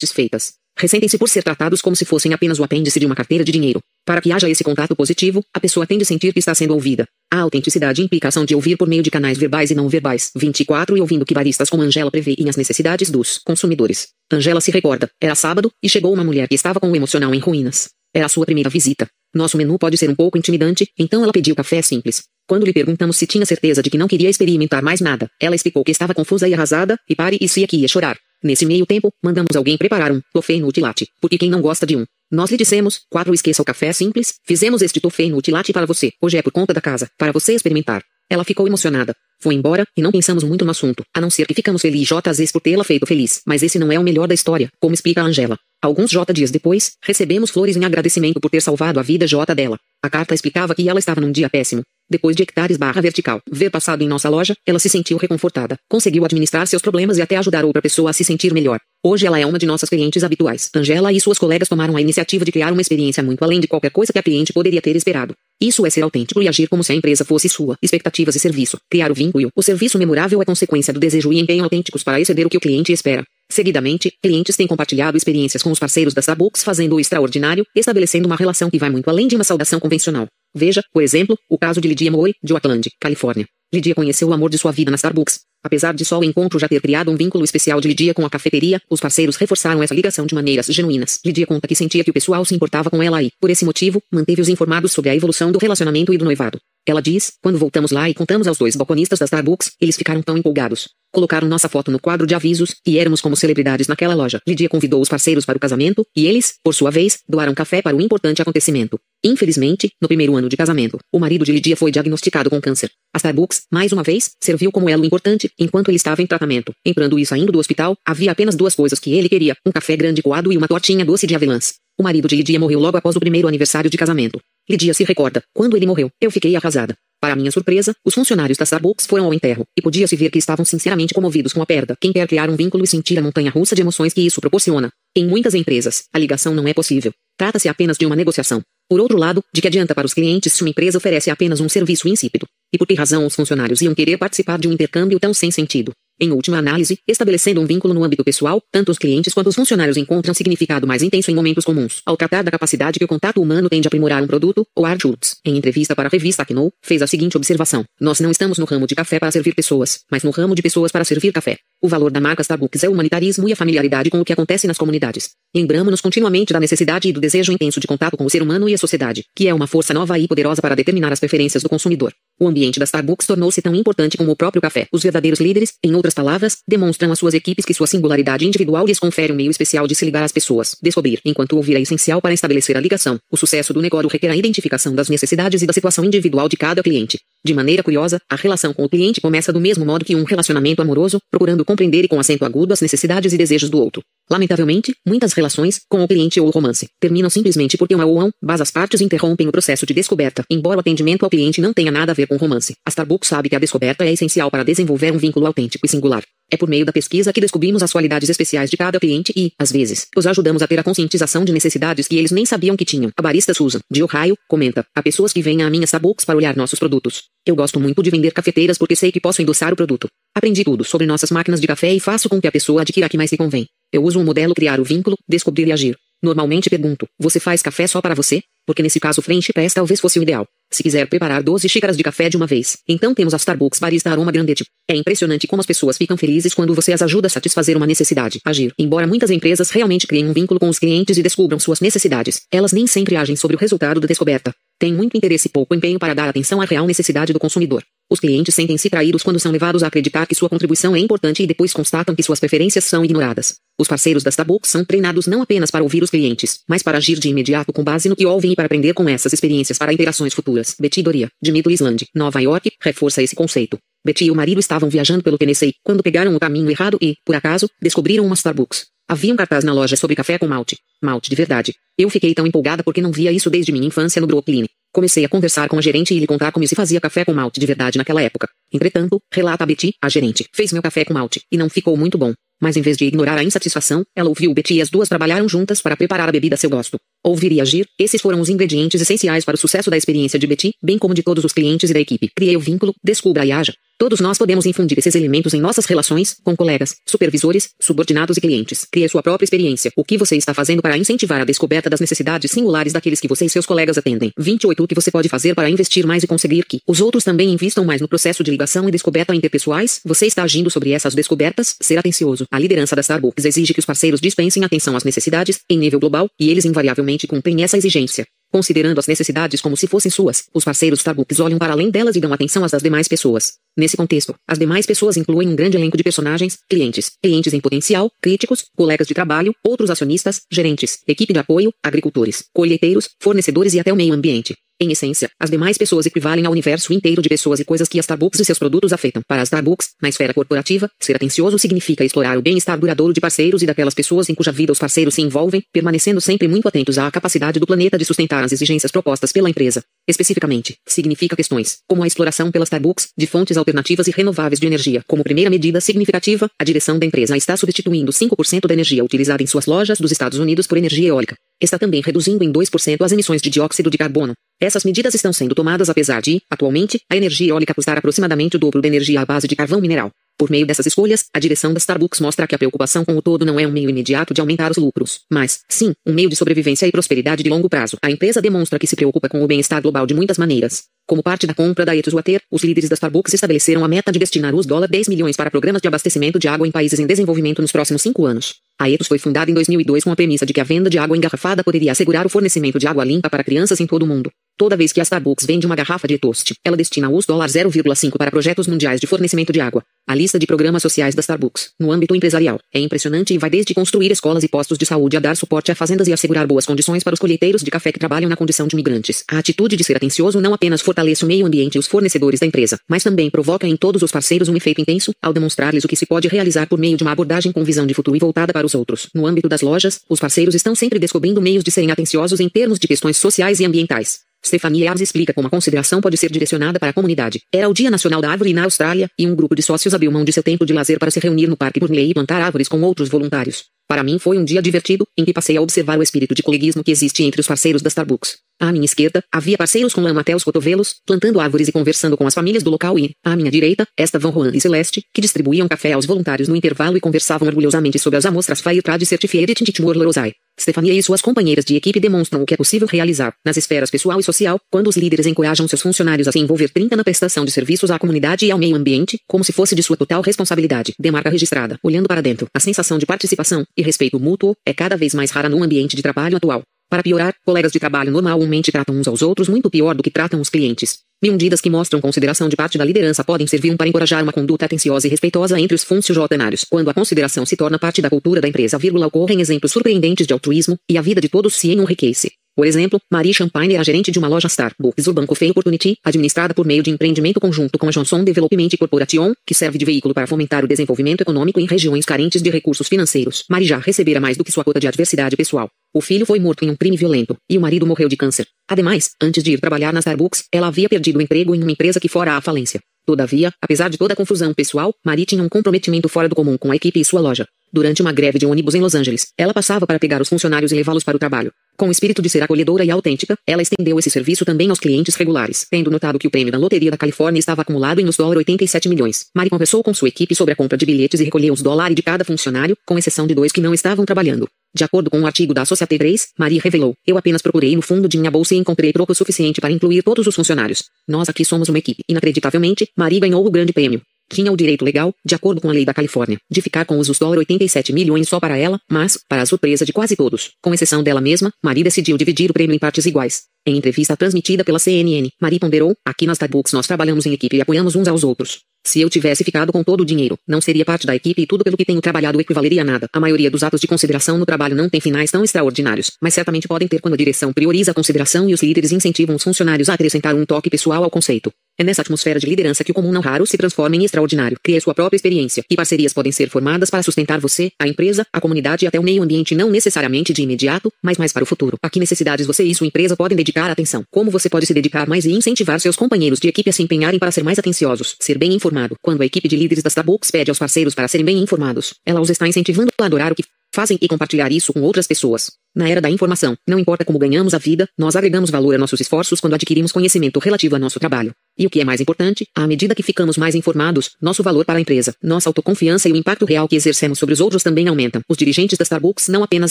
satisfeitas. Ressentem-se por ser tratados como se fossem apenas o apêndice de uma carteira de dinheiro. Para que haja esse contato positivo, a pessoa tem de sentir que está sendo ouvida. A autenticidade implica ação de ouvir por meio de canais verbais e não verbais. 24 e ouvindo que baristas como Angela preveem as necessidades dos consumidores. Angela se recorda. Era sábado, e chegou uma mulher que estava com o emocional em ruínas. Era a sua primeira visita. Nosso menu pode ser um pouco intimidante, então ela pediu café simples. Quando lhe perguntamos se tinha certeza de que não queria experimentar mais nada, ela explicou que estava confusa e arrasada, e pare e se que ia chorar. Nesse meio tempo, mandamos alguém preparar um toffee no utilate, porque quem não gosta de um? Nós lhe dissemos, quatro esqueça o café simples, fizemos este toffee no utilate para você, hoje é por conta da casa, para você experimentar. Ela ficou emocionada. Foi embora, e não pensamos muito no assunto, a não ser que ficamos felizes por tê-la feito feliz, mas esse não é o melhor da história, como explica a Angela. Alguns J dias depois, recebemos flores em agradecimento por ter salvado a vida J dela. A carta explicava que ela estava num dia péssimo. Depois de hectares barra vertical ver passado em nossa loja, ela se sentiu reconfortada, conseguiu administrar seus problemas e até ajudar outra pessoa a se sentir melhor. Hoje ela é uma de nossas clientes habituais. Angela e suas colegas tomaram a iniciativa de criar uma experiência muito além de qualquer coisa que a cliente poderia ter esperado. Isso é ser autêntico e agir como se a empresa fosse sua. Expectativas e serviço. Criar o vínculo. O serviço memorável é consequência do desejo e empenho autênticos para exceder o que o cliente espera. Seguidamente, clientes têm compartilhado experiências com os parceiros da Starbucks fazendo o extraordinário, estabelecendo uma relação que vai muito além de uma saudação convencional. Veja, por exemplo, o caso de Lydia Moy, de Oakland, Califórnia. Lydia conheceu o amor de sua vida na Starbucks. Apesar de só o encontro já ter criado um vínculo especial de Lydia com a cafeteria, os parceiros reforçaram essa ligação de maneiras genuínas. Lydia conta que sentia que o pessoal se importava com ela e, por esse motivo, manteve-os informados sobre a evolução do relacionamento e do noivado. Ela diz, quando voltamos lá e contamos aos dois balconistas da Starbucks, eles ficaram tão empolgados. Colocaram nossa foto no quadro de avisos, e éramos como celebridades naquela loja. Lydia convidou os parceiros para o casamento, e eles, por sua vez, doaram café para o importante acontecimento. Infelizmente, no primeiro ano de casamento, o marido de Lydia foi diagnosticado com câncer. A Starbucks, mais uma vez, serviu como elo importante enquanto ele estava em tratamento. Entrando e saindo do hospital, havia apenas duas coisas que ele queria: um café grande coado e uma tortinha doce de avelãs. O marido de Lydia morreu logo após o primeiro aniversário de casamento. Lydia se recorda: quando ele morreu, eu fiquei arrasada. Para minha surpresa, os funcionários da Starbucks foram ao enterro, e podia-se ver que estavam sinceramente comovidos com a perda. Quem quer criar um vínculo e sentir a montanha russa de emoções que isso proporciona? Em muitas empresas, a ligação não é possível. Trata-se apenas de uma negociação. Por outro lado, de que adianta para os clientes se uma empresa oferece apenas um serviço insípido? E por que razão os funcionários iam querer participar de um intercâmbio tão sem sentido? Em última análise, estabelecendo um vínculo no âmbito pessoal, tanto os clientes quanto os funcionários encontram significado mais intenso em momentos comuns. Ao tratar da capacidade que o contato humano tem de aprimorar um produto, o Art Schultz, em entrevista para a revista Kno, fez a seguinte observação. Nós não estamos no ramo de café para servir pessoas, mas no ramo de pessoas para servir café. O valor da marca Starbucks é o humanitarismo e a familiaridade com o que acontece nas comunidades. Lembramos-nos continuamente da necessidade e do desejo intenso de contato com o ser humano e a sociedade, que é uma força nova e poderosa para determinar as preferências do consumidor. O ambiente da Starbucks tornou-se tão importante como o próprio café. Os verdadeiros líderes, em outras palavras, demonstram às suas equipes que sua singularidade individual lhes confere um meio especial de se ligar às pessoas. Descobrir, enquanto ouvir é essencial para estabelecer a ligação. O sucesso do negócio requer a identificação das necessidades e da situação individual de cada cliente. De maneira curiosa, a relação com o cliente começa do mesmo modo que um relacionamento amoroso, procurando compreender e com acento agudo as necessidades e desejos do outro. Lamentavelmente, muitas relações, com o cliente ou o romance, terminam simplesmente porque uma ou ambas partes interrompem o processo de descoberta, embora o atendimento ao cliente não tenha nada a ver com romance. A Starbucks sabe que a descoberta é essencial para desenvolver um vínculo autêntico e singular. É por meio da pesquisa que descobrimos as qualidades especiais de cada cliente e, às vezes, os ajudamos a ter a conscientização de necessidades que eles nem sabiam que tinham. A barista Susan, de Ohio, comenta: há pessoas que vêm à minha Starbucks para olhar nossos produtos. Eu gosto muito de vender cafeteiras porque sei que posso endossar o produto. Aprendi tudo sobre nossas máquinas de café e faço com que a pessoa adquira a que mais lhe convém. Eu uso um modelo criar o vínculo, descobrir e agir. Normalmente pergunto: você faz café só para você? Porque nesse caso French Press talvez fosse o ideal. Se quiser preparar 12 xícaras de café de uma vez, então temos a Starbucks Barista Aroma Grandete. É impressionante como as pessoas ficam felizes quando você as ajuda a satisfazer uma necessidade. Agir. Embora muitas empresas realmente criem um vínculo com os clientes e descubram suas necessidades, elas nem sempre agem sobre o resultado da descoberta. Tem muito interesse e pouco empenho para dar atenção à real necessidade do consumidor. Os clientes sentem-se traídos quando são levados a acreditar que sua contribuição é importante e depois constatam que suas preferências são ignoradas. Os parceiros da Starbucks são treinados não apenas para ouvir os clientes, mas para agir de imediato com base no que ouvem e para aprender com essas experiências para interações futuras. Betty Doria, de Middle Island, Nova York, reforça esse conceito. Betty e o marido estavam viajando pelo Tennessee quando pegaram o caminho errado e, por acaso, descobriram uma Starbucks. Havia um cartaz na loja sobre café com malte. Malte de verdade. Eu fiquei tão empolgada porque não via isso desde minha infância no Brooklyn. Comecei a conversar com a gerente e lhe contar como se fazia café com malte de verdade naquela época. Entretanto, relata a Betty, a gerente, fez meu café com malte, e não ficou muito bom. Mas em vez de ignorar a insatisfação, ela ouviu Betty e as duas trabalharam juntas para preparar a bebida a seu gosto. Ouvir e agir, esses foram os ingredientes essenciais para o sucesso da experiência de Betty, bem como de todos os clientes e da equipe. Criei o vínculo, descubra e haja. Todos nós podemos infundir esses elementos em nossas relações, com colegas, supervisores, subordinados e clientes. Crie sua própria experiência. O que você está fazendo para incentivar a descoberta das necessidades singulares daqueles que você e seus colegas atendem. 28. O que você pode fazer para investir mais e conseguir que os outros também invistam mais no processo de ligação e descoberta interpessoais? Você está agindo sobre essas descobertas? Ser atencioso. A liderança da Starbucks exige que os parceiros dispensem atenção às necessidades, em nível global, e eles invariavelmente cumprem essa exigência. Considerando as necessidades como se fossem suas, os parceiros Starbucks olham para além delas e dão atenção às das demais pessoas. Nesse contexto, as demais pessoas incluem um grande elenco de personagens, clientes, clientes em potencial, críticos, colegas de trabalho, outros acionistas, gerentes, equipe de apoio, agricultores, colheiteiros, fornecedores e até o meio ambiente. Em essência, as demais pessoas equivalem ao universo inteiro de pessoas e coisas que a Starbucks e seus produtos afetam. Para a Starbucks, na esfera corporativa, ser atencioso significa explorar o bem-estar duradouro de parceiros e daquelas pessoas em cuja vida os parceiros se envolvem, permanecendo sempre muito atentos à capacidade do planeta de sustentar as exigências propostas pela empresa. Especificamente, significa questões, como a exploração pela Starbucks de fontes alternativas e renováveis de energia. Como primeira medida significativa, a direção da empresa está substituindo 5% da energia utilizada em suas lojas dos Estados Unidos por energia eólica. Está também reduzindo em 2% as emissões de dióxido de carbono. Essas medidas estão sendo tomadas apesar de, atualmente, a energia eólica custar aproximadamente o dobro da energia à base de carvão mineral. Por meio dessas escolhas, a direção da Starbucks mostra que a preocupação com o todo não é um meio imediato de aumentar os lucros, mas, sim, um meio de sobrevivência e prosperidade de longo prazo. A empresa demonstra que se preocupa com o bem-estar global de muitas maneiras. Como parte da compra da Ethos Water, os líderes da Starbucks estabeleceram a meta de destinar dólar 10 milhões para programas de abastecimento de água em países em desenvolvimento nos próximos cinco anos. A Ethos foi fundada em 2002 com a premissa de que a venda de água engarrafada poderia assegurar o fornecimento de água limpa para crianças em todo o mundo. Toda vez que a Starbucks vende uma garrafa de toast, ela destina dólar 0,5 para projetos mundiais de fornecimento de água. A lista de programas sociais da Starbucks, no âmbito empresarial, é impressionante e vai desde construir escolas e postos de saúde a dar suporte a fazendas e assegurar boas condições para os colheiteiros de café que trabalham na condição de migrantes. A atitude de ser atencioso não apenas fortalece o meio ambiente e os fornecedores da empresa, mas também provoca em todos os parceiros um efeito intenso, ao demonstrar-lhes o que se pode realizar por meio de uma abordagem com visão de futuro e voltada para os outros. No âmbito das lojas, os parceiros estão sempre descobrindo meios de serem atenciosos em termos de questões sociais e ambientais. Stephanie Yabs explica como a consideração pode ser direcionada para a comunidade. Era o Dia Nacional da Árvore na Austrália, e um grupo de sócios abriu mão de seu tempo de lazer para se reunir no Parque Burnley e plantar árvores com outros voluntários. Para mim foi um dia divertido, em que passei a observar o espírito de coleguismo que existe entre os parceiros da Starbucks. À minha esquerda, havia parceiros com lama até os cotovelos, plantando árvores e conversando com as famílias do local e, à minha direita, estavam Juan e Celeste, que distribuíam café aos voluntários no intervalo e conversavam orgulhosamente sobre as amostras Firetrade Certified Tintitumor Lorosai. Stefania e suas companheiras de equipe demonstram o que é possível realizar, nas esferas pessoal e social, quando os líderes encorajam seus funcionários a se envolver 30 na prestação de serviços à comunidade e ao meio ambiente, como se fosse de sua total responsabilidade. Demarca registrada. Olhando para dentro, a sensação de participação e respeito mútuo é cada vez mais rara no ambiente de trabalho atual. Para piorar, colegas de trabalho normalmente tratam uns aos outros muito pior do que tratam os clientes. Medidas que mostram consideração de parte da liderança podem servir para encorajar uma conduta atenciosa e respeitosa entre os funcionários. Quando a consideração se torna parte da cultura da empresa, vírgula, ocorrem exemplos surpreendentes de altruísmo, e a vida de todos se enriquece. Por exemplo, Marie Champagne é a gerente de uma loja Starbucks Urban Coffee Opportunity, administrada por meio de empreendimento conjunto com a Johnson Development Corporation, que serve de veículo para fomentar o desenvolvimento econômico em regiões carentes de recursos financeiros. Marie já recebera mais do que sua cota de adversidade pessoal. O filho foi morto em um crime violento, e o marido morreu de câncer. Ademais, antes de ir trabalhar na Starbucks, ela havia perdido o emprego em uma empresa que fora à falência. Todavia, apesar de toda a confusão pessoal, Marie tinha um comprometimento fora do comum com a equipe e sua loja. Durante uma greve de ônibus em Los Angeles, ela passava para pegar os funcionários e levá-los para o trabalho. Com o espírito de ser acolhedora e autêntica, ela estendeu esse serviço também aos clientes regulares, tendo notado que o prêmio da Loteria da Califórnia estava acumulado em dólar 87 milhões. Mari conversou com sua equipe sobre a compra de bilhetes e recolheu os dólares de cada funcionário, com exceção de dois que não estavam trabalhando. De acordo com um artigo da Associated Press, Marie revelou: Eu apenas procurei no fundo de minha bolsa e encontrei troco suficiente para incluir todos os funcionários. Nós aqui somos uma equipe. Inacreditavelmente, Marie ganhou o grande prêmio tinha o direito legal, de acordo com a lei da Califórnia, de ficar com os US 87 milhões só para ela, mas, para a surpresa de quase todos, com exceção dela mesma, Marie decidiu dividir o prêmio em partes iguais. Em entrevista transmitida pela CNN, Marie ponderou, aqui nas Starbucks nós trabalhamos em equipe e apoiamos uns aos outros. Se eu tivesse ficado com todo o dinheiro, não seria parte da equipe e tudo pelo que tenho trabalhado equivaleria a nada. A maioria dos atos de consideração no trabalho não tem finais tão extraordinários, mas certamente podem ter quando a direção prioriza a consideração e os líderes incentivam os funcionários a acrescentar um toque pessoal ao conceito. É nessa atmosfera de liderança que o comum não raro se transforma em extraordinário. Crie sua própria experiência, e parcerias podem ser formadas para sustentar você, a empresa, a comunidade e até o meio ambiente não necessariamente de imediato, mas mais para o futuro. A que necessidades você e sua empresa podem dedicar atenção? Como você pode se dedicar mais e incentivar seus companheiros de equipe a se empenharem para ser mais atenciosos? Ser bem informado. Quando a equipe de líderes da Starbucks pede aos parceiros para serem bem informados, ela os está incentivando a adorar o que fazem e compartilhar isso com outras pessoas. Na era da informação, não importa como ganhamos a vida, nós agregamos valor a nossos esforços quando adquirimos conhecimento relativo a nosso trabalho. E o que é mais importante, à medida que ficamos mais informados, nosso valor para a empresa, nossa autoconfiança e o impacto real que exercemos sobre os outros também aumentam. Os dirigentes da Starbucks não apenas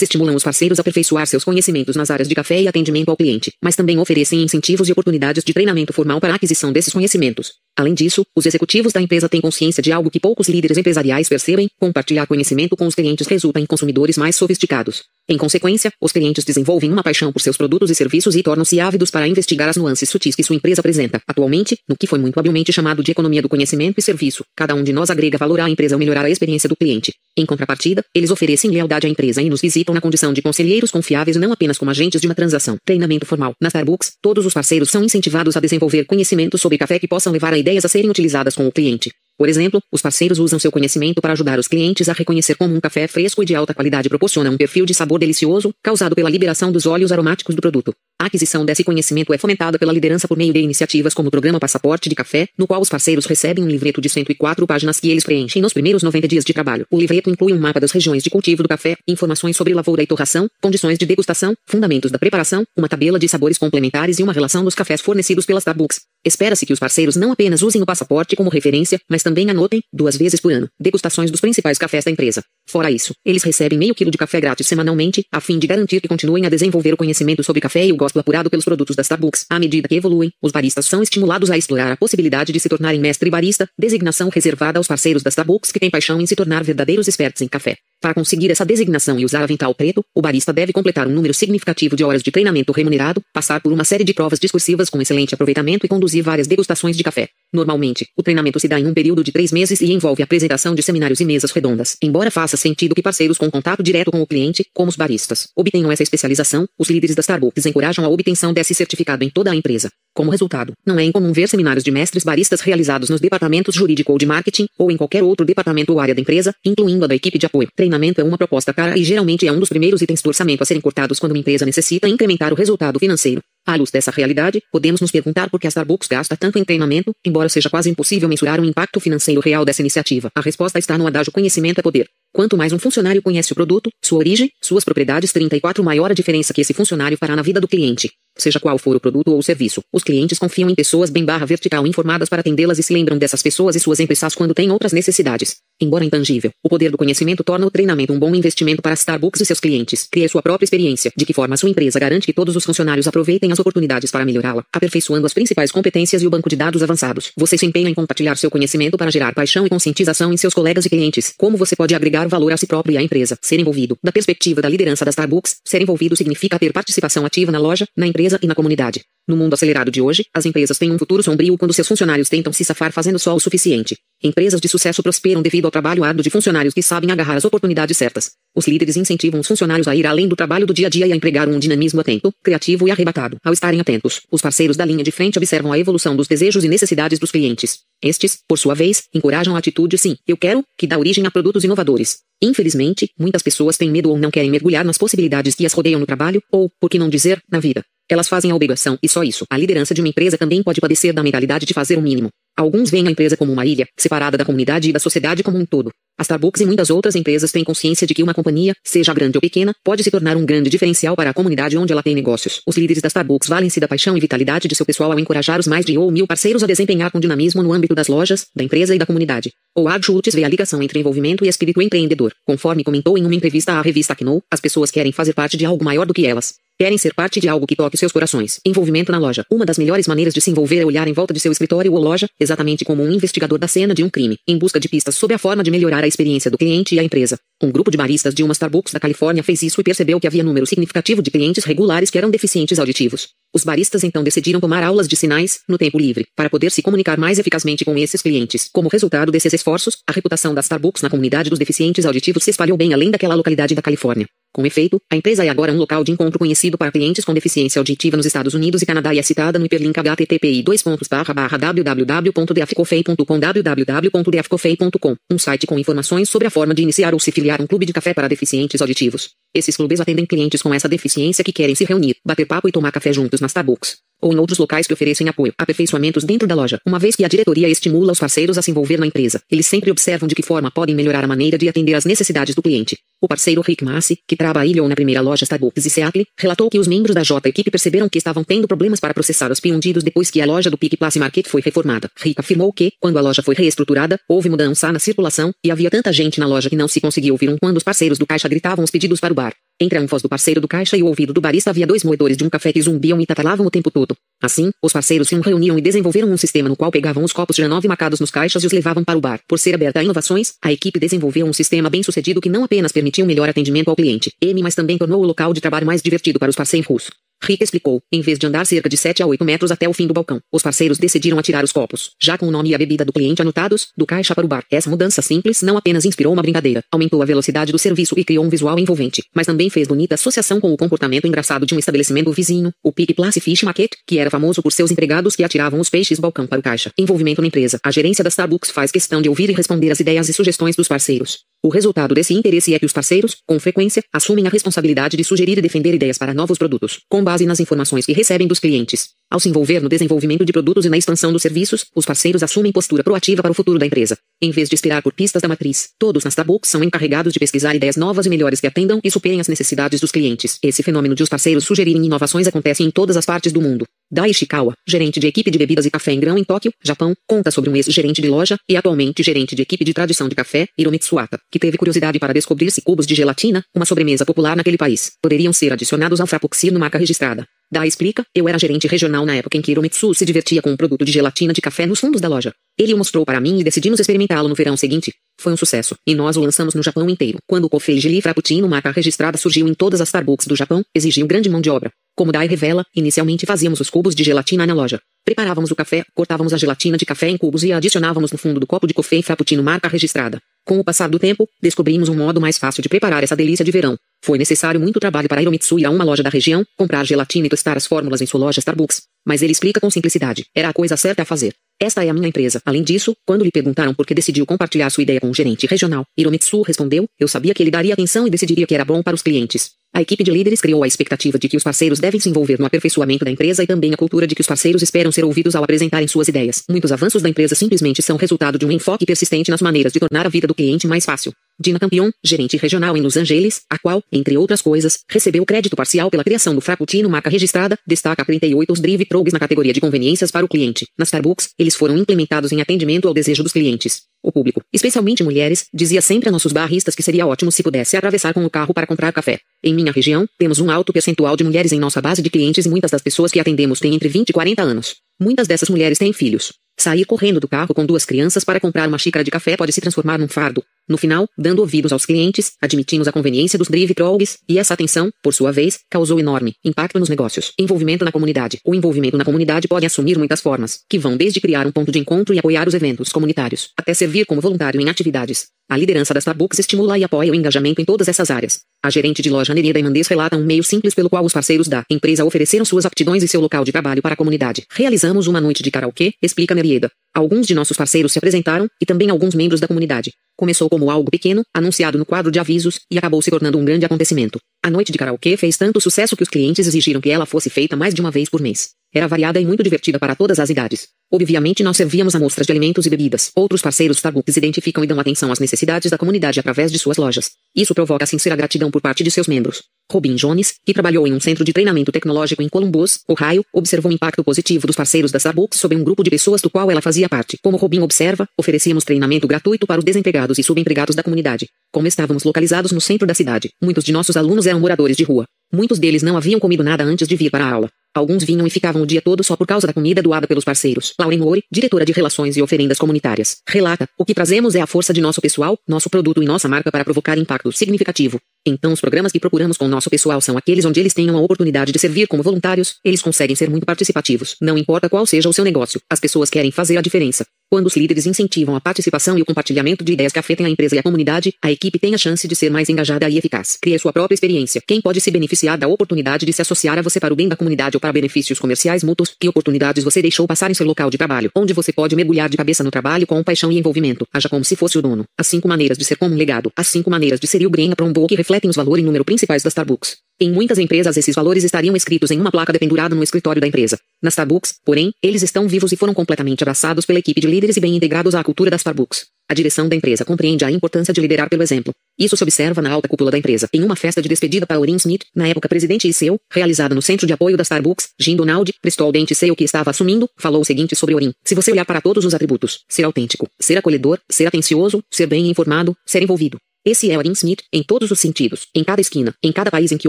estimulam os parceiros a aperfeiçoar seus conhecimentos nas áreas de café e atendimento ao cliente, mas também oferecem incentivos e oportunidades de treinamento formal para a aquisição desses conhecimentos. Além disso, os executivos da empresa têm consciência de algo que poucos líderes empresariais percebem: compartilhar conhecimento com os clientes resulta em consumidores mais sofisticados. Em consequência, os clientes desenvolvem uma paixão por seus produtos e serviços e tornam-se ávidos para investigar as nuances sutis que sua empresa apresenta. Atualmente, no que foi muito habilmente chamado de economia do conhecimento e serviço, cada um de nós agrega valor à empresa ao melhorar a experiência do cliente. Em contrapartida, eles oferecem lealdade à empresa e nos visitam na condição de conselheiros confiáveis não apenas como agentes de uma transação. Treinamento formal. Na Starbucks, todos os parceiros são incentivados a desenvolver conhecimentos sobre café que possam levar a ideias a serem utilizadas com o cliente. Por exemplo, os parceiros usam seu conhecimento para ajudar os clientes a reconhecer como um café fresco e de alta qualidade proporciona um perfil de sabor delicioso, causado pela liberação dos óleos aromáticos do produto. A aquisição desse conhecimento é fomentada pela liderança por meio de iniciativas como o Programa Passaporte de Café, no qual os parceiros recebem um livreto de 104 páginas que eles preenchem nos primeiros 90 dias de trabalho. O livreto inclui um mapa das regiões de cultivo do café, informações sobre lavoura e torração, condições de degustação, fundamentos da preparação, uma tabela de sabores complementares e uma relação dos cafés fornecidos pela Starbucks. Espera-se que os parceiros não apenas usem o passaporte como referência, mas também anotem, duas vezes por ano, degustações dos principais cafés da empresa. Fora isso, eles recebem meio quilo de café grátis semanalmente, a fim de garantir que continuem a desenvolver o conhecimento sobre café e o gosto apurado pelos produtos da Starbucks. À medida que evoluem, os baristas são estimulados a explorar a possibilidade de se tornarem mestre barista, designação reservada aos parceiros da Starbucks que têm paixão em se tornar verdadeiros expertos em café. Para conseguir essa designação e usar avental preto, o barista deve completar um número significativo de horas de treinamento remunerado, passar por uma série de provas discursivas com excelente aproveitamento e conduzir várias degustações de café. Normalmente, o treinamento se dá em um período de três meses e envolve apresentação de seminários e mesas redondas. Embora faça sentido que parceiros com contato direto com o cliente, como os baristas, obtenham essa especialização, os líderes da Starbucks encorajam a obtenção desse certificado em toda a empresa. Como resultado, não é incomum ver seminários de mestres baristas realizados nos departamentos jurídico ou de marketing, ou em qualquer outro departamento ou área da empresa, incluindo a da equipe de apoio. Treinamento é uma proposta cara e geralmente é um dos primeiros itens do orçamento a serem cortados quando uma empresa necessita incrementar o resultado financeiro. À luz dessa realidade, podemos nos perguntar por que a Starbucks gasta tanto em treinamento, embora seja quase impossível mensurar o impacto financeiro real dessa iniciativa. A resposta está no adágio conhecimento é poder. Quanto mais um funcionário conhece o produto, sua origem, suas propriedades, 34 maior a diferença que esse funcionário fará na vida do cliente seja qual for o produto ou serviço. Os clientes confiam em pessoas bem barra vertical informadas para atendê-las e se lembram dessas pessoas e suas empresas quando têm outras necessidades. Embora intangível, o poder do conhecimento torna o treinamento um bom investimento para Starbucks e seus clientes. Crie sua própria experiência, de que forma sua empresa garante que todos os funcionários aproveitem as oportunidades para melhorá-la, aperfeiçoando as principais competências e o banco de dados avançados. Você se empenha em compartilhar seu conhecimento para gerar paixão e conscientização em seus colegas e clientes. Como você pode agregar valor a si próprio e à empresa? Ser envolvido. Da perspectiva da liderança da Starbucks, ser envolvido significa ter participação ativa na loja, na empresa e na comunidade. No mundo acelerado de hoje, as empresas têm um futuro sombrio quando seus funcionários tentam se safar fazendo só o suficiente. Empresas de sucesso prosperam devido ao trabalho árduo de funcionários que sabem agarrar as oportunidades certas. Os líderes incentivam os funcionários a ir além do trabalho do dia a dia e a empregar um dinamismo atento, criativo e arrebatado. Ao estarem atentos, os parceiros da linha de frente observam a evolução dos desejos e necessidades dos clientes. Estes, por sua vez, encorajam a atitude sim, eu quero, que dá origem a produtos inovadores. Infelizmente, muitas pessoas têm medo ou não querem mergulhar nas possibilidades que as rodeiam no trabalho, ou, por que não dizer, na vida. Elas fazem a obrigação, e só isso. A liderança de uma empresa também pode padecer da mentalidade de fazer o mínimo. Alguns veem a empresa como uma ilha, separada da comunidade e da sociedade como um todo. A Starbucks e muitas outras empresas têm consciência de que uma companhia, seja grande ou pequena, pode se tornar um grande diferencial para a comunidade onde ela tem negócios. Os líderes da Starbucks valem-se da paixão e vitalidade de seu pessoal ao encorajar os mais de ou mil parceiros a desempenhar com dinamismo no âmbito das lojas, da empresa e da comunidade. O Ad Schultz vê a ligação entre envolvimento e espírito empreendedor. Conforme comentou em uma entrevista à revista Kno, as pessoas querem fazer parte de algo maior do que elas. Querem ser parte de algo que toque seus corações. Envolvimento na loja. Uma das melhores maneiras de se envolver é olhar em volta de seu escritório ou loja, exatamente como um investigador da cena de um crime, em busca de pistas sobre a forma de melhorar a experiência do cliente e a empresa. Um grupo de baristas de uma Starbucks da Califórnia fez isso e percebeu que havia número significativo de clientes regulares que eram deficientes auditivos. Os baristas então decidiram tomar aulas de sinais, no tempo livre, para poder se comunicar mais eficazmente com esses clientes. Como resultado desses esforços, a reputação da Starbucks na comunidade dos deficientes auditivos se espalhou bem além daquela localidade da Califórnia. Com efeito, a empresa é agora um local de encontro conhecido para clientes com deficiência auditiva nos Estados Unidos e Canadá e é citada no hiperlink httpi www.deafcofei.com www.deafcofei.com, um site com informações sobre a forma de iniciar ou se filiar um clube de café para deficientes auditivos. Esses clubes atendem clientes com essa deficiência que querem se reunir, bater papo e tomar café juntos na Starbucks. Ou em outros locais que oferecem apoio, aperfeiçoamentos dentro da loja. Uma vez que a diretoria estimula os parceiros a se envolver na empresa, eles sempre observam de que forma podem melhorar a maneira de atender às necessidades do cliente. O parceiro Rick Massey, que trabalhou na primeira loja Starbucks e Seattle, relatou que os membros da J equipe perceberam que estavam tendo problemas para processar os pedidos depois que a loja do Pick Place Market foi reformada. Rick afirmou que, quando a loja foi reestruturada, houve mudança na circulação e havia tanta gente na loja que não se conseguia ouvir um quando os parceiros do caixa gritavam os pedidos para o bar. Entre a voz do parceiro do caixa e o ouvido do barista havia dois moedores de um café que zumbiam e tatalavam o tempo todo. Assim, os parceiros se reuniam e desenvolveram um sistema no qual pegavam os copos de nove marcados nos caixas e os levavam para o bar. Por ser aberta a inovações, a equipe desenvolveu um sistema bem sucedido que não apenas permitia um melhor atendimento ao cliente, M, mas também tornou o local de trabalho mais divertido para os parceiros. Rick explicou, em vez de andar cerca de 7 a 8 metros até o fim do balcão, os parceiros decidiram atirar os copos, já com o nome e a bebida do cliente anotados, do caixa para o bar. Essa mudança simples não apenas inspirou uma brincadeira, aumentou a velocidade do serviço e criou um visual envolvente, mas também fez bonita associação com o comportamento engraçado de um estabelecimento vizinho, o Pick Place Fish Market, que era famoso por seus empregados que atiravam os peixes balcão para o caixa. Envolvimento na empresa. A gerência da Starbucks faz questão de ouvir e responder às ideias e sugestões dos parceiros. O resultado desse interesse é que os parceiros, com frequência, assumem a responsabilidade de sugerir e defender ideias para novos produtos, com base nas informações que recebem dos clientes. Ao se envolver no desenvolvimento de produtos e na expansão dos serviços, os parceiros assumem postura proativa para o futuro da empresa. Em vez de esperar por pistas da matriz, todos na Starbucks são encarregados de pesquisar ideias novas e melhores que atendam e superem as necessidades dos clientes. Esse fenômeno de os parceiros sugerirem inovações acontece em todas as partes do mundo. Dai Ishikawa, gerente de equipe de bebidas e café em grão em Tóquio, Japão, conta sobre um ex-gerente de loja e atualmente gerente de equipe de tradição de café, Hiromitsuata, que teve curiosidade para descobrir se cubos de gelatina, uma sobremesa popular naquele país, poderiam ser adicionados ao frappuccino marca registrada. Dai explica, eu era gerente regional na época em que Hiromitsu se divertia com um produto de gelatina de café nos fundos da loja. Ele o mostrou para mim e decidimos experimentá-lo no verão seguinte. Foi um sucesso, e nós o lançamos no Japão inteiro. Quando o Coffee Geli Frappuccino marca registrada surgiu em todas as Starbucks do Japão, exigiu grande mão de obra. Como Dai revela, inicialmente fazíamos os cubos de gelatina na loja. Preparávamos o café, cortávamos a gelatina de café em cubos e a adicionávamos no fundo do copo de café Frappuccino marca registrada. Com o passar do tempo, descobrimos um modo mais fácil de preparar essa delícia de verão. Foi necessário muito trabalho para Hiromitsu ir a uma loja da região, comprar gelatina e testar as fórmulas em sua loja Starbucks. Mas ele explica com simplicidade. Era a coisa certa a fazer. Esta é a minha empresa. Além disso, quando lhe perguntaram por que decidiu compartilhar sua ideia com o gerente regional, Hiromitsu respondeu, eu sabia que ele daria atenção e decidiria que era bom para os clientes. A equipe de líderes criou a expectativa de que os parceiros devem se envolver no aperfeiçoamento da empresa e também a cultura de que os parceiros esperam ser ouvidos ao apresentarem suas ideias. Muitos avanços da empresa simplesmente são resultado de um enfoque persistente nas maneiras de tornar a vida do cliente mais fácil. Dina Campion, gerente regional em Los Angeles, a qual, entre outras coisas, recebeu crédito parcial pela criação do Frappuccino marca registrada, destaca 38 os drive Trogs na categoria de conveniências para o cliente. Na Starbucks, eles foram implementados em atendimento ao desejo dos clientes. O público, especialmente mulheres, dizia sempre a nossos barristas que seria ótimo se pudesse atravessar com o carro para comprar café. Em minha região, temos um alto percentual de mulheres em nossa base de clientes e muitas das pessoas que atendemos têm entre 20 e 40 anos. Muitas dessas mulheres têm filhos. Sair correndo do carro com duas crianças para comprar uma xícara de café pode se transformar num fardo. No final, dando ouvidos aos clientes, admitimos a conveniência dos drive-throughs, e essa atenção, por sua vez, causou enorme impacto nos negócios. Envolvimento na comunidade. O envolvimento na comunidade pode assumir muitas formas, que vão desde criar um ponto de encontro e apoiar os eventos comunitários, até servir como voluntário em atividades. A liderança da Starbucks estimula e apoia o engajamento em todas essas áreas. A gerente de loja Nerida Imandes relata um meio simples pelo qual os parceiros da empresa ofereceram suas aptidões e seu local de trabalho para a comunidade. Realizamos uma noite de karaokê, explica Nerieda. Alguns de nossos parceiros se apresentaram, e também alguns membros da comunidade. Começou como algo pequeno, anunciado no quadro de avisos, e acabou se tornando um grande acontecimento. A noite de karaokê fez tanto sucesso que os clientes exigiram que ela fosse feita mais de uma vez por mês. Era variada e muito divertida para todas as idades. Obviamente nós servíamos amostras de alimentos e bebidas. Outros parceiros Starbucks identificam e dão atenção às necessidades da comunidade através de suas lojas. Isso provoca sincera gratidão por parte de seus membros. Robin Jones, que trabalhou em um centro de treinamento tecnológico em Columbus, Ohio, observou o impacto positivo dos parceiros da Starbucks sobre um grupo de pessoas do qual ela fazia parte. Como Robin observa, oferecíamos treinamento gratuito para os desempregados e subempregados da comunidade. Como estávamos localizados no centro da cidade, muitos de nossos alunos eram moradores de rua. Muitos deles não haviam comido nada antes de vir para a aula. Alguns vinham e ficavam o dia todo só por causa da comida doada pelos parceiros. Lauren Mori, diretora de Relações e Oferendas Comunitárias, relata: o que trazemos é a força de nosso pessoal, nosso produto e nossa marca para provocar impacto significativo. Então, os programas que procuramos com nosso pessoal são aqueles onde eles tenham a oportunidade de servir como voluntários, eles conseguem ser muito participativos. Não importa qual seja o seu negócio, as pessoas querem fazer a diferença. Quando os líderes incentivam a participação e o compartilhamento de ideias que afetem a empresa e a comunidade, a equipe tem a chance de ser mais engajada e eficaz. Crie sua própria experiência. Quem pode se beneficiar da oportunidade de se associar a você para o bem da comunidade ou para benefícios comerciais mútuos? Que oportunidades você deixou passar em seu local de trabalho, onde você pode mergulhar de cabeça no trabalho com paixão e envolvimento? Haja como se fosse o dono. As cinco maneiras de ser como um legado. As cinco maneiras de ser o Green para um que reflete refletem os valores e número principais da Starbucks. Em muitas empresas esses valores estariam escritos em uma placa dependurada no escritório da empresa. Na Starbucks, porém, eles estão vivos e foram completamente abraçados pela equipe de líderes e bem integrados à cultura da Starbucks. A direção da empresa compreende a importância de liderar pelo exemplo. Isso se observa na alta cúpula da empresa. Em uma festa de despedida para Orin Smith, na época presidente e CEO, realizada no centro de apoio da Starbucks, Jim Donald, prestou ao dente CEO que estava assumindo, falou o seguinte sobre Orin. Se você olhar para todos os atributos, ser autêntico, ser acolhedor, ser atencioso, ser bem informado, ser envolvido. Esse é Orin Smith, em todos os sentidos, em cada esquina, em cada país em que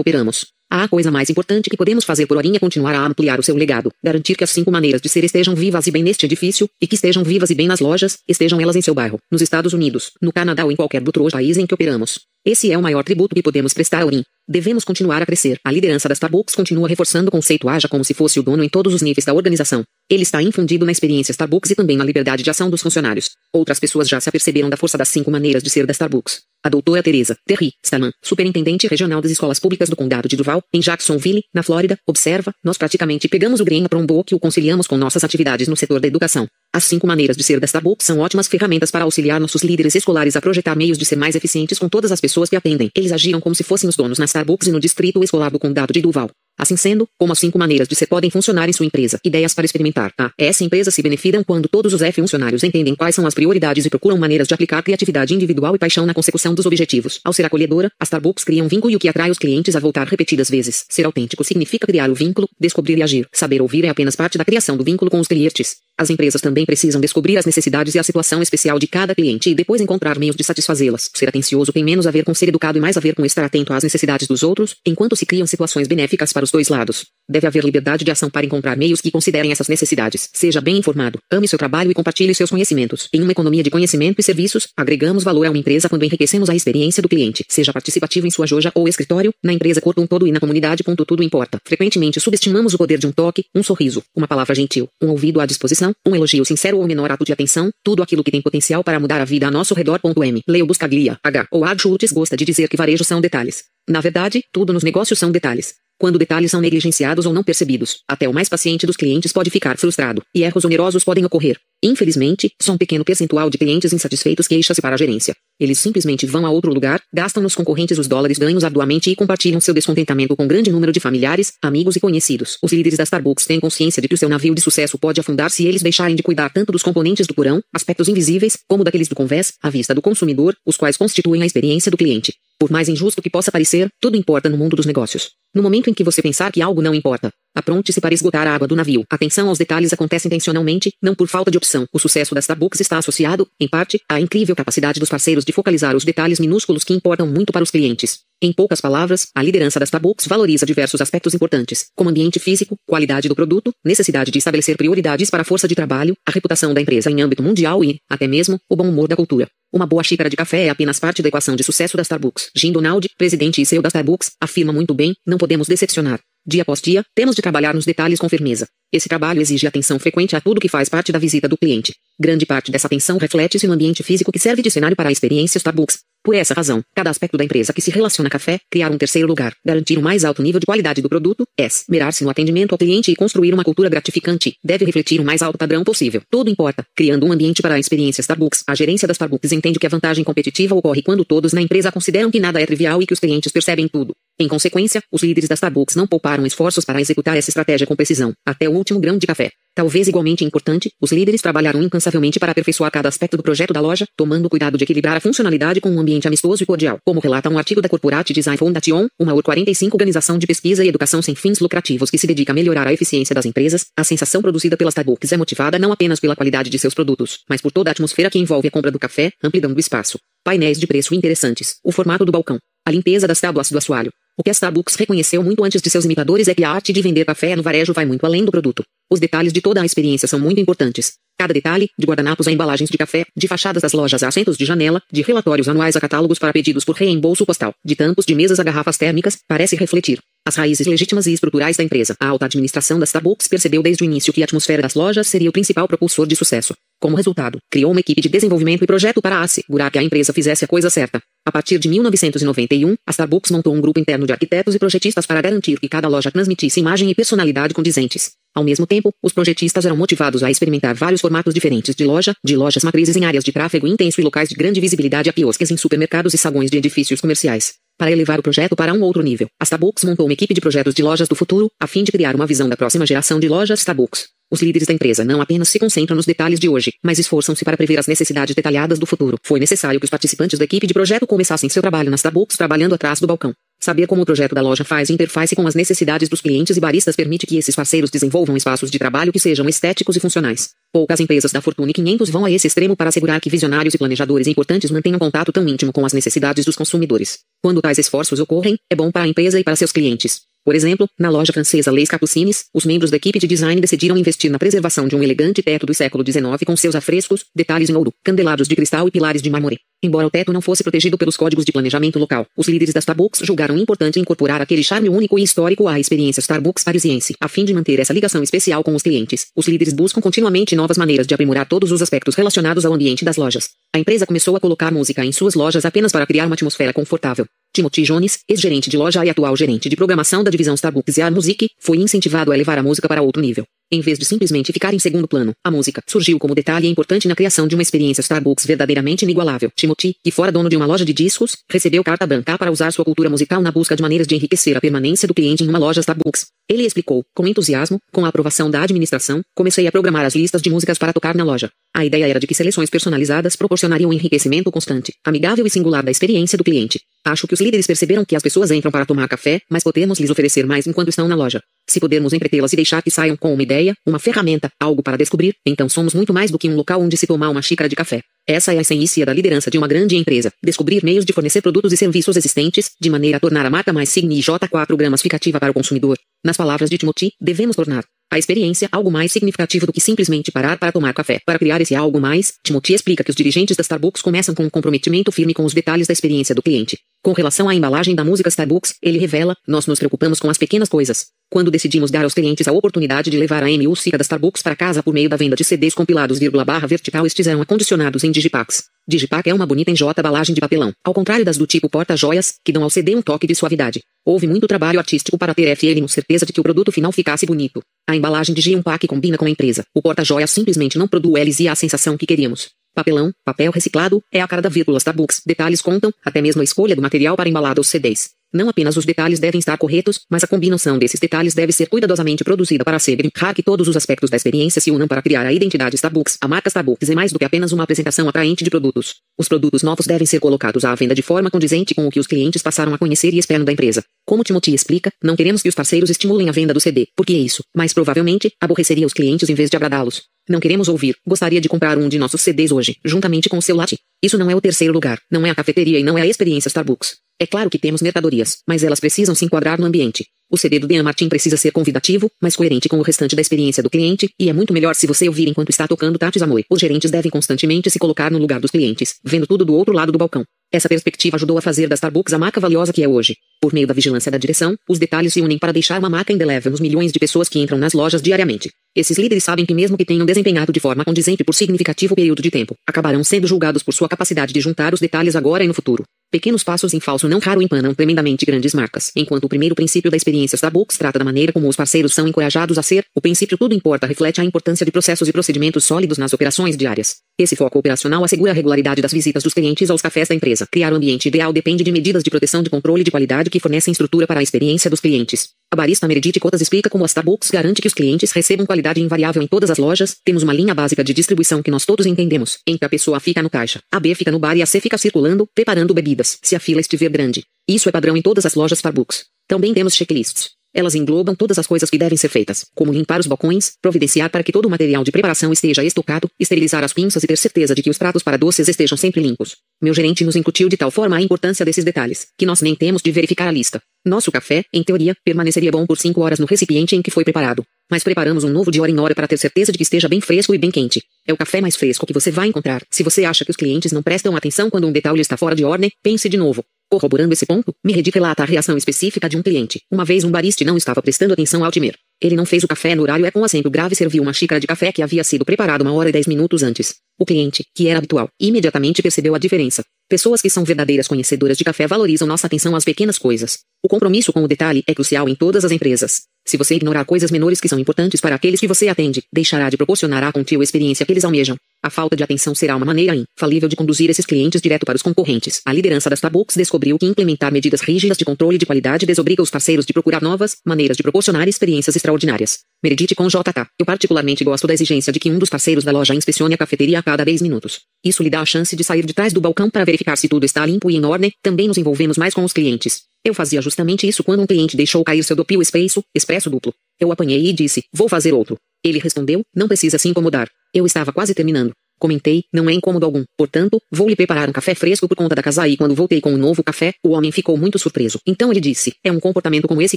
operamos. A coisa mais importante que podemos fazer por Orin é continuar a ampliar o seu legado, garantir que as cinco maneiras de ser estejam vivas e bem neste edifício, e que estejam vivas e bem nas lojas, estejam elas em seu bairro, nos Estados Unidos, no Canadá ou em qualquer outro país em que operamos. Esse é o maior tributo que podemos prestar a Orin. Devemos continuar a crescer. A liderança da Starbucks continua reforçando o conceito haja como se fosse o dono em todos os níveis da organização. Ele está infundido na experiência Starbucks e também na liberdade de ação dos funcionários. Outras pessoas já se aperceberam da força das cinco maneiras de ser da Starbucks. A doutora Teresa Terry Staman, superintendente regional das escolas públicas do condado de Duval, em Jacksonville, na Flórida, observa, nós praticamente pegamos o green para um book e o conciliamos com nossas atividades no setor da educação. As cinco maneiras de ser da Starbucks são ótimas ferramentas para auxiliar nossos líderes escolares a projetar meios de ser mais eficientes com todas as pessoas que atendem. Eles agiram como se fossem os donos na E no distrito escolar do condado de Duval. Assim sendo, como as cinco maneiras de ser podem funcionar em sua empresa. Ideias para experimentar. A. Essa empresa se beneficiam quando todos os F funcionários entendem quais são as prioridades e procuram maneiras de aplicar criatividade individual e paixão na consecução dos objetivos. Ao ser acolhedora, a Starbucks cria um vínculo que atrai os clientes a voltar repetidas vezes. Ser autêntico significa criar o vínculo, descobrir e agir. Saber ouvir é apenas parte da criação do vínculo com os clientes. As empresas também precisam descobrir as necessidades e a situação especial de cada cliente e depois encontrar meios de satisfazê-las. Ser atencioso tem menos a ver com ser educado e mais a ver com estar atento às necessidades dos outros, enquanto se criam situações benéficas para os dois lados. Deve haver liberdade de ação para encontrar meios que considerem essas necessidades. Seja bem informado, ame seu trabalho e compartilhe seus conhecimentos. Em uma economia de conhecimento e serviços, agregamos valor a uma empresa quando enriquecemos a experiência do cliente. Seja participativo em sua loja ou escritório, na empresa corpo um todo e na comunidade. Tudo importa. Frequentemente subestimamos o poder de um toque, um sorriso, uma palavra gentil, um ouvido à disposição, um elogio sincero ou menor ato de atenção, tudo aquilo que tem potencial para mudar a vida a nosso redor. M. Leo Buscaglia, H. Ou Ad Schultz gosta de dizer que varejo são detalhes. Na verdade, tudo nos negócios são detalhes quando detalhes são negligenciados ou não percebidos. Até o mais paciente dos clientes pode ficar frustrado, e erros onerosos podem ocorrer. Infelizmente, só um pequeno percentual de clientes insatisfeitos queixa-se para a gerência. Eles simplesmente vão a outro lugar, gastam nos concorrentes os dólares ganhos arduamente e compartilham seu descontentamento com grande número de familiares, amigos e conhecidos. Os líderes da Starbucks têm consciência de que o seu navio de sucesso pode afundar se eles deixarem de cuidar tanto dos componentes do porão, aspectos invisíveis, como daqueles do convés, à vista do consumidor, os quais constituem a experiência do cliente. Por mais injusto que possa parecer, tudo importa no mundo dos negócios. No momento em que você pensar que algo não importa, apronte-se para esgotar a água do navio. Atenção aos detalhes acontece intencionalmente, não por falta de opção. O sucesso da Starbucks está associado, em parte, à incrível capacidade dos parceiros de focalizar os detalhes minúsculos que importam muito para os clientes. Em poucas palavras, a liderança da Starbucks valoriza diversos aspectos importantes, como ambiente físico, qualidade do produto, necessidade de estabelecer prioridades para a força de trabalho, a reputação da empresa em âmbito mundial e, até mesmo, o bom humor da cultura. Uma boa xícara de café é apenas parte da equação de sucesso da Starbucks. Jim Donald, presidente e CEO da Starbucks, afirma muito bem, não podemos decepcionar. Dia após dia, temos de trabalhar nos detalhes com firmeza. Esse trabalho exige atenção frequente a tudo que faz parte da visita do cliente. Grande parte dessa atenção reflete-se no ambiente físico que serve de cenário para a experiência Starbucks. Por essa razão, cada aspecto da empresa que se relaciona a café, criar um terceiro lugar, garantir um mais alto nível de qualidade do produto, esmerar-se no atendimento ao cliente e construir uma cultura gratificante, deve refletir o mais alto padrão possível. Tudo importa. Criando um ambiente para a experiência Starbucks, a gerência da Starbucks entende que a vantagem competitiva ocorre quando todos na empresa consideram que nada é trivial e que os clientes percebem tudo. Em consequência, os líderes da Starbucks não pouparam esforços para executar essa estratégia com precisão, até o último grão de café. Talvez igualmente importante, os líderes trabalharam incansavelmente para aperfeiçoar cada aspecto do projeto da loja, tomando cuidado de equilibrar a funcionalidade com um ambiente amistoso e cordial, como relata um artigo da Corporate Design Foundation, uma UR45 organização de pesquisa e educação sem fins lucrativos que se dedica a melhorar a eficiência das empresas. A sensação produzida pela Starbucks é motivada não apenas pela qualidade de seus produtos, mas por toda a atmosfera que envolve a compra do café, amplidão do espaço, painéis de preço interessantes, o formato do balcão, a limpeza das tábuas do assoalho, o que a Starbucks reconheceu muito antes de seus imitadores é que a arte de vender café no varejo vai muito além do produto. Os detalhes de toda a experiência são muito importantes. Cada detalhe, de guardanapos a embalagens de café, de fachadas das lojas a assentos de janela, de relatórios anuais a catálogos para pedidos por reembolso postal, de tampos de mesas a garrafas térmicas, parece refletir as raízes legítimas e estruturais da empresa. A alta administração da Starbucks percebeu desde o início que a atmosfera das lojas seria o principal propulsor de sucesso. Como resultado, criou uma equipe de desenvolvimento e projeto para assegurar que a empresa fizesse a coisa certa. A partir de 1991, a Starbucks montou um grupo interno de arquitetos e projetistas para garantir que cada loja transmitisse imagem e personalidade condizentes. Ao mesmo tempo, os projetistas eram motivados a experimentar vários formatos diferentes de loja, de lojas matrizes em áreas de tráfego intenso e locais de grande visibilidade a quiosques em supermercados e saguões de edifícios comerciais. Para elevar o projeto para um outro nível. A Starbucks montou uma equipe de projetos de lojas do futuro, a fim de criar uma visão da próxima geração de lojas Starbucks. Os líderes da empresa não apenas se concentram nos detalhes de hoje, mas esforçam-se para prever as necessidades detalhadas do futuro. Foi necessário que os participantes da equipe de projeto começassem seu trabalho na Starbucks trabalhando atrás do balcão. Saber como o projeto da loja faz interface com as necessidades dos clientes e baristas permite que esses parceiros desenvolvam espaços de trabalho que sejam estéticos e funcionais. Poucas empresas da Fortune 500 vão a esse extremo para assegurar que visionários e planejadores importantes mantenham contato tão íntimo com as necessidades dos consumidores. Quando tais esforços ocorrem, é bom para a empresa e para seus clientes. Por exemplo, na loja francesa Leis Capucines, os membros da equipe de design decidiram investir na preservação de um elegante teto do século XIX com seus afrescos, detalhes em ouro, candelabros de cristal e pilares de mármore. Embora o teto não fosse protegido pelos códigos de planejamento local, os líderes da Starbucks julgaram importante incorporar aquele charme único e histórico à experiência Starbucks parisiense, a fim de manter essa ligação especial com os clientes. Os líderes buscam continuamente novas maneiras de aprimorar todos os aspectos relacionados ao ambiente das lojas. A empresa começou a colocar música em suas lojas apenas para criar uma atmosfera confortável. Timothy Jones, ex-gerente de loja e atual gerente de programação da divisão Starbucks e Music, foi incentivado a levar a música para outro nível. Em vez de simplesmente ficar em segundo plano, a música surgiu como detalhe importante na criação de uma experiência Starbucks verdadeiramente inigualável. Timothy, que fora dono de uma loja de discos, recebeu carta branca para usar sua cultura musical na busca de maneiras de enriquecer a permanência do cliente em uma loja Starbucks. Ele explicou, com entusiasmo, com a aprovação da administração, comecei a programar as listas de músicas para tocar na loja. A ideia era de que seleções personalizadas proporcionariam um enriquecimento constante, amigável e singular da experiência do cliente. Acho que os líderes perceberam que as pessoas entram para tomar café, mas podemos lhes oferecer mais enquanto estão na loja. Se pudermos entretê-las e deixar que saiam com uma ideia, uma ferramenta, algo para descobrir, então somos muito mais do que um local onde se tomar uma xícara de café. Essa é a essência da liderança de uma grande empresa. Descobrir meios de fornecer produtos e serviços existentes, de maneira a tornar a marca mais signi J4 gramas ficativa para o consumidor. Nas palavras de Timothy, devemos tornar a experiência algo mais significativo do que simplesmente parar para tomar café. Para criar esse algo mais, Timothy explica que os dirigentes da Starbucks começam com um comprometimento firme com os detalhes da experiência do cliente. Com relação à embalagem da música Starbucks, ele revela, nós nos preocupamos com as pequenas coisas. Quando decidimos dar aos clientes a oportunidade de levar a música da Starbucks para casa por meio da venda de CDs compilados barra vertical estes eram acondicionados em Digipacks. Digipack é uma bonita enjota embalagem de papelão, ao contrário das do tipo porta-joias, que dão ao CD um toque de suavidade. Houve muito trabalho artístico para ter FM certeza de que o produto final ficasse bonito. A embalagem de G1 combina com a empresa. O porta-joias simplesmente não produz a sensação que queríamos. Papelão, papel reciclado, é a cara da vírgula Starbucks. Detalhes contam, até mesmo a escolha do material para embalar os CDs. Não apenas os detalhes devem estar corretos, mas a combinação desses detalhes deve ser cuidadosamente produzida para assegurar que todos os aspectos da experiência se unam para criar a identidade Starbucks. A marca Starbucks é mais do que apenas uma apresentação atraente de produtos. Os produtos novos devem ser colocados à venda de forma condizente com o que os clientes passaram a conhecer e esperam da empresa. Como Timothy explica, não queremos que os parceiros estimulem a venda do CD, porque isso, mais provavelmente, aborreceria os clientes em vez de agradá-los. Não queremos ouvir, gostaria de comprar um de nossos CDs hoje, juntamente com o seu latte. Isso não é o terceiro lugar, não é a cafeteria e não é a experiência Starbucks. É claro que temos mercadorias, mas elas precisam se enquadrar no ambiente. O CD do Dean Martin precisa ser convidativo, mas coerente com o restante da experiência do cliente, e é muito melhor se você ouvir enquanto está tocando Tatis Amoi. Os gerentes devem constantemente se colocar no lugar dos clientes, vendo tudo do outro lado do balcão. Essa perspectiva ajudou a fazer da Starbucks a marca valiosa que é hoje. Por meio da vigilância da direção, os detalhes se unem para deixar uma marca indelével nos milhões de pessoas que entram nas lojas diariamente. Esses líderes sabem que mesmo que tenham desempenhado de forma condizente por significativo período de tempo, acabarão sendo julgados por sua capacidade de juntar os detalhes agora e no futuro. Pequenos passos em falso não raro empanam tremendamente grandes marcas. Enquanto o primeiro princípio da experiência Starbucks trata da maneira como os parceiros são encorajados a ser, o princípio tudo importa reflete a importância de processos e procedimentos sólidos nas operações diárias. Esse foco operacional assegura a regularidade das visitas dos clientes aos cafés da empresa. Criar o ambiente ideal depende de medidas de proteção de controle de qualidade que fornecem estrutura para a experiência dos clientes. A barista Meredith Cotas explica como a Starbucks garante que os clientes recebam qualidade invariável em todas as lojas. Temos uma linha básica de distribuição que nós todos entendemos. Em que a pessoa fica no caixa, a B fica no bar e a C fica circulando, preparando bebidas, se a fila estiver grande. Isso é padrão em todas as lojas Starbucks. Também temos checklists. Elas englobam todas as coisas que devem ser feitas, como limpar os balcões, providenciar para que todo o material de preparação esteja estocado, esterilizar as pinças e ter certeza de que os pratos para doces estejam sempre limpos. Meu gerente nos incutiu de tal forma a importância desses detalhes, que nós nem temos de verificar a lista. Nosso café, em teoria, permaneceria bom por 5 horas no recipiente em que foi preparado. Mas preparamos um novo de hora em hora para ter certeza de que esteja bem fresco e bem quente. É o café mais fresco que você vai encontrar. Se você acha que os clientes não prestam atenção quando um detalhe está fora de ordem, pense de novo. Corroborando esse ponto, Meredith relata a reação específica de um cliente. Uma vez um barista não estava prestando atenção ao timer. Ele não fez o café no horário é com acento grave serviu uma xícara de café que havia sido preparado uma hora e dez minutos antes. O cliente, que era habitual, imediatamente percebeu a diferença. Pessoas que são verdadeiras conhecedoras de café valorizam nossa atenção às pequenas coisas. O compromisso com o detalhe é crucial em todas as empresas. Se você ignorar coisas menores que são importantes para aqueles que você atende, deixará de proporcionar à contínua experiência que eles almejam. A falta de atenção será uma maneira infalível de conduzir esses clientes direto para os concorrentes. A liderança da Starbucks descobriu que implementar medidas rígidas de controle de qualidade desobriga os parceiros de procurar novas maneiras de proporcionar experiências extraordinárias. Meredith com JK. Eu particularmente gosto da exigência de que um dos parceiros da loja inspecione a cafeteria a cada 10 minutos. Isso lhe dá a chance de sair de trás do balcão para verificar se tudo está limpo e em ordem. Também nos envolvemos mais com os clientes. Eu fazia justamente isso quando um cliente deixou cair seu dopio espesso, expresso duplo. Eu apanhei e disse, vou fazer outro. Ele respondeu, não precisa se incomodar. Eu estava quase terminando. Comentei, não é incômodo algum. Portanto, vou lhe preparar um café fresco por conta da casa e quando voltei com um novo café, o homem ficou muito surpreso. Então ele disse, é um comportamento como esse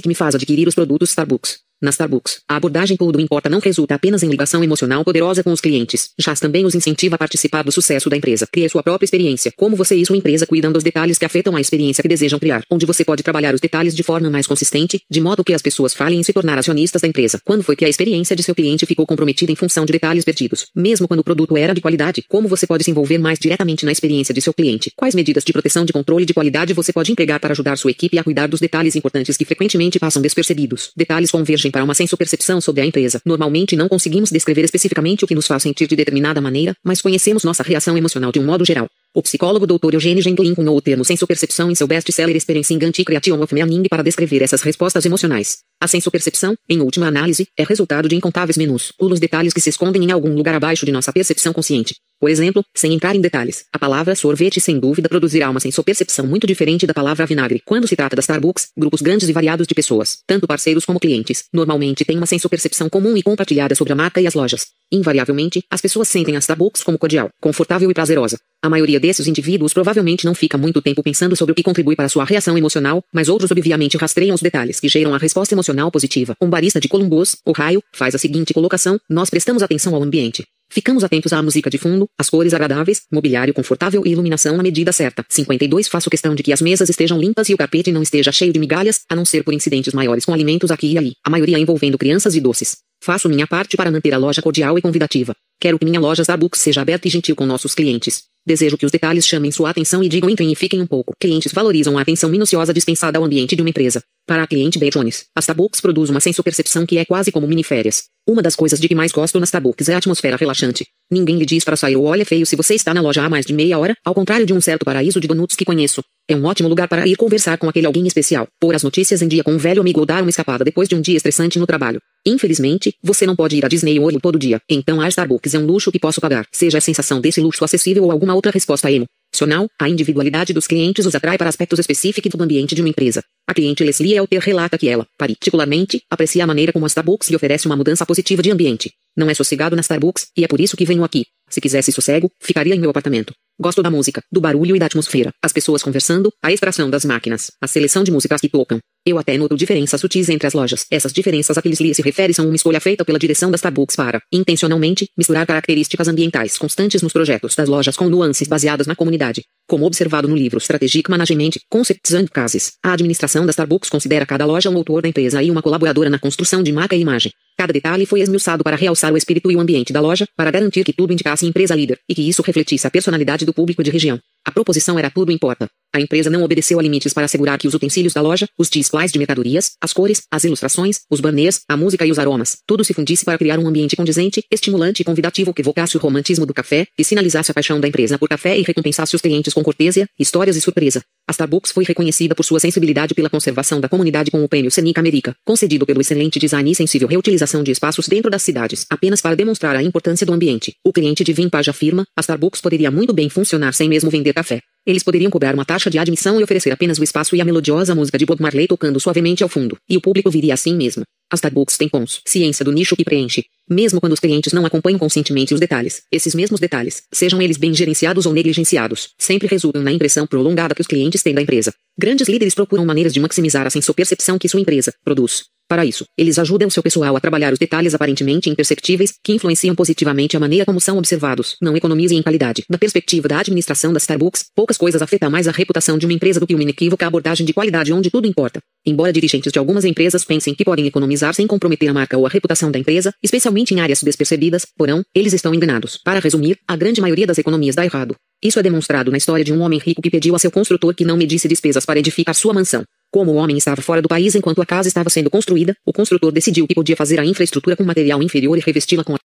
que me faz adquirir os produtos Starbucks. Na Starbucks, a abordagem tudo importa não resulta apenas em ligação emocional poderosa com os clientes, Jazz também os incentiva a participar do sucesso da empresa. Crie sua própria experiência. Como você e sua empresa cuidam dos detalhes que afetam a experiência que desejam criar, onde você pode trabalhar os detalhes de forma mais consistente, de modo que as pessoas falem em se tornar acionistas da empresa. Quando foi que a experiência de seu cliente ficou comprometida em função de detalhes perdidos? Mesmo quando o produto era de qualidade, como você pode se envolver mais diretamente na experiência de seu cliente? Quais medidas de proteção de controle de qualidade você pode empregar para ajudar sua equipe a cuidar dos detalhes importantes que frequentemente passam despercebidos? Detalhes convergem para uma senso-percepção percepção sobre a empresa. Normalmente não conseguimos descrever especificamente o que nos faz sentir de determinada maneira, mas conhecemos nossa reação emocional de um modo geral. O psicólogo Dr. Eugene Gendlin cunhou o termo senso-percepção em seu best-seller Experiencing Anti-Creation of Meaning para descrever essas respostas emocionais. A senso-percepção, em última análise, é resultado de incontáveis menus, pulos detalhes que se escondem em algum lugar abaixo de nossa percepção consciente. Por exemplo, sem entrar em detalhes, a palavra sorvete sem dúvida produzirá uma senso-percepção muito diferente da palavra vinagre. Quando se trata da Starbucks, grupos grandes e variados de pessoas, tanto parceiros como clientes, normalmente têm uma senso-percepção comum e compartilhada sobre a marca e as lojas. Invariavelmente, as pessoas sentem a Starbucks como cordial, confortável e prazerosa. A maioria desses indivíduos provavelmente não fica muito tempo pensando sobre o que contribui para sua reação emocional, mas outros obviamente rastreiam os detalhes que geram a resposta emocional positiva. Um barista de Columbus, Ohio, faz a seguinte colocação: Nós prestamos atenção ao ambiente. Ficamos atentos à música de fundo, às cores agradáveis, mobiliário confortável e iluminação na medida certa. 52 Faço questão de que as mesas estejam limpas e o tapete não esteja cheio de migalhas, a não ser por incidentes maiores com alimentos aqui e ali, a maioria envolvendo crianças e doces. Faço minha parte para manter a loja cordial e convidativa. Quero que minha loja Starbucks seja aberta e gentil com nossos clientes. Desejo que os detalhes chamem sua atenção e digam entrem e fiquem um pouco. Clientes valorizam a atenção minuciosa dispensada ao ambiente de uma empresa. Para a cliente B. Jones, a Starbucks produz uma senso-percepção que é quase como mini-férias. Uma das coisas de que mais gosto na Starbucks é a atmosfera relaxante. Ninguém lhe diz para sair ou olha feio se você está na loja há mais de meia hora, ao contrário de um certo paraíso de donuts que conheço. É um ótimo lugar para ir conversar com aquele alguém especial, pôr as notícias em dia com um velho amigo ou dar uma escapada depois de um dia estressante no trabalho. Infelizmente, você não pode ir a Disney World todo dia, então a Starbucks é um luxo que posso pagar, seja a sensação desse luxo acessível ou alguma outra resposta emo. A individualidade dos clientes os atrai para aspectos específicos do ambiente de uma empresa. A cliente Leslie Elter relata que ela, particularmente, aprecia a maneira como a Starbucks lhe oferece uma mudança positiva de ambiente. Não é sossegado na Starbucks, e é por isso que venho aqui. Se quisesse sossego, ficaria em meu apartamento. Gosto da música, do barulho e da atmosfera, as pessoas conversando, a extração das máquinas, a seleção de músicas que tocam. Eu até noto diferenças sutis entre as lojas. Essas diferenças a que Leslie se refere são uma escolha feita pela direção da Starbucks para, intencionalmente, misturar características ambientais constantes nos projetos das lojas com nuances baseadas na comunidade. Como observado no livro Strategic Management, Concepts and Cases, a administração da Starbucks considera cada loja um autor da empresa e uma colaboradora na construção de marca e imagem. Cada detalhe foi esmiuçado para realçar o espírito e o ambiente da loja, para garantir que tudo indicasse empresa líder, e que isso refletisse a personalidade do público de região. A proposição era tudo importa. A empresa não obedeceu a limites para assegurar que os utensílios da loja, os displays de mercadorias, as cores, as ilustrações, os banners, a música e os aromas, tudo se fundisse para criar um ambiente condizente, estimulante e convidativo que evocasse o romantismo do café, que sinalizasse a paixão da empresa por café e recompensasse os clientes com cortesia, histórias e surpresa. A Starbucks foi reconhecida por sua sensibilidade pela conservação da comunidade com o prêmio Seneca America, concedido pelo excelente design e sensível reutilização de espaços dentro das cidades, apenas para demonstrar a importância do ambiente. O cliente de Vintage afirma, a Starbucks poderia muito bem funcionar sem mesmo vender café. Eles poderiam cobrar uma taxa de admissão e oferecer apenas o espaço e a melodiosa música de Bob Marley tocando suavemente ao fundo, e o público viria assim mesmo. A Starbucks tem cons, ciência do nicho que preenche, mesmo quando os clientes não acompanham conscientemente os detalhes. Esses mesmos detalhes, sejam eles bem gerenciados ou negligenciados, sempre resultam na impressão prolongada que os clientes têm da empresa. Grandes líderes procuram maneiras de maximizar a sensopercepção que sua empresa produz. Para isso, eles ajudam seu pessoal a trabalhar os detalhes aparentemente imperceptíveis, que influenciam positivamente a maneira como são observados. Não economizem em qualidade. Da perspectiva da administração da Starbucks, poucas coisas afetam mais a reputação de uma empresa do que uma inequívoca abordagem de qualidade onde tudo importa. Embora dirigentes de algumas empresas pensem que podem economizar sem comprometer a marca ou a reputação da empresa, especialmente em áreas despercebidas, porão, eles estão enganados. Para resumir, a grande maioria das economias dá errado. Isso é demonstrado na história de um homem rico que pediu a seu construtor que não medisse despesas para edificar sua mansão. Como o homem estava fora do país enquanto a casa estava sendo construída, o construtor decidiu que podia fazer a infraestrutura com material inferior e revesti-la com a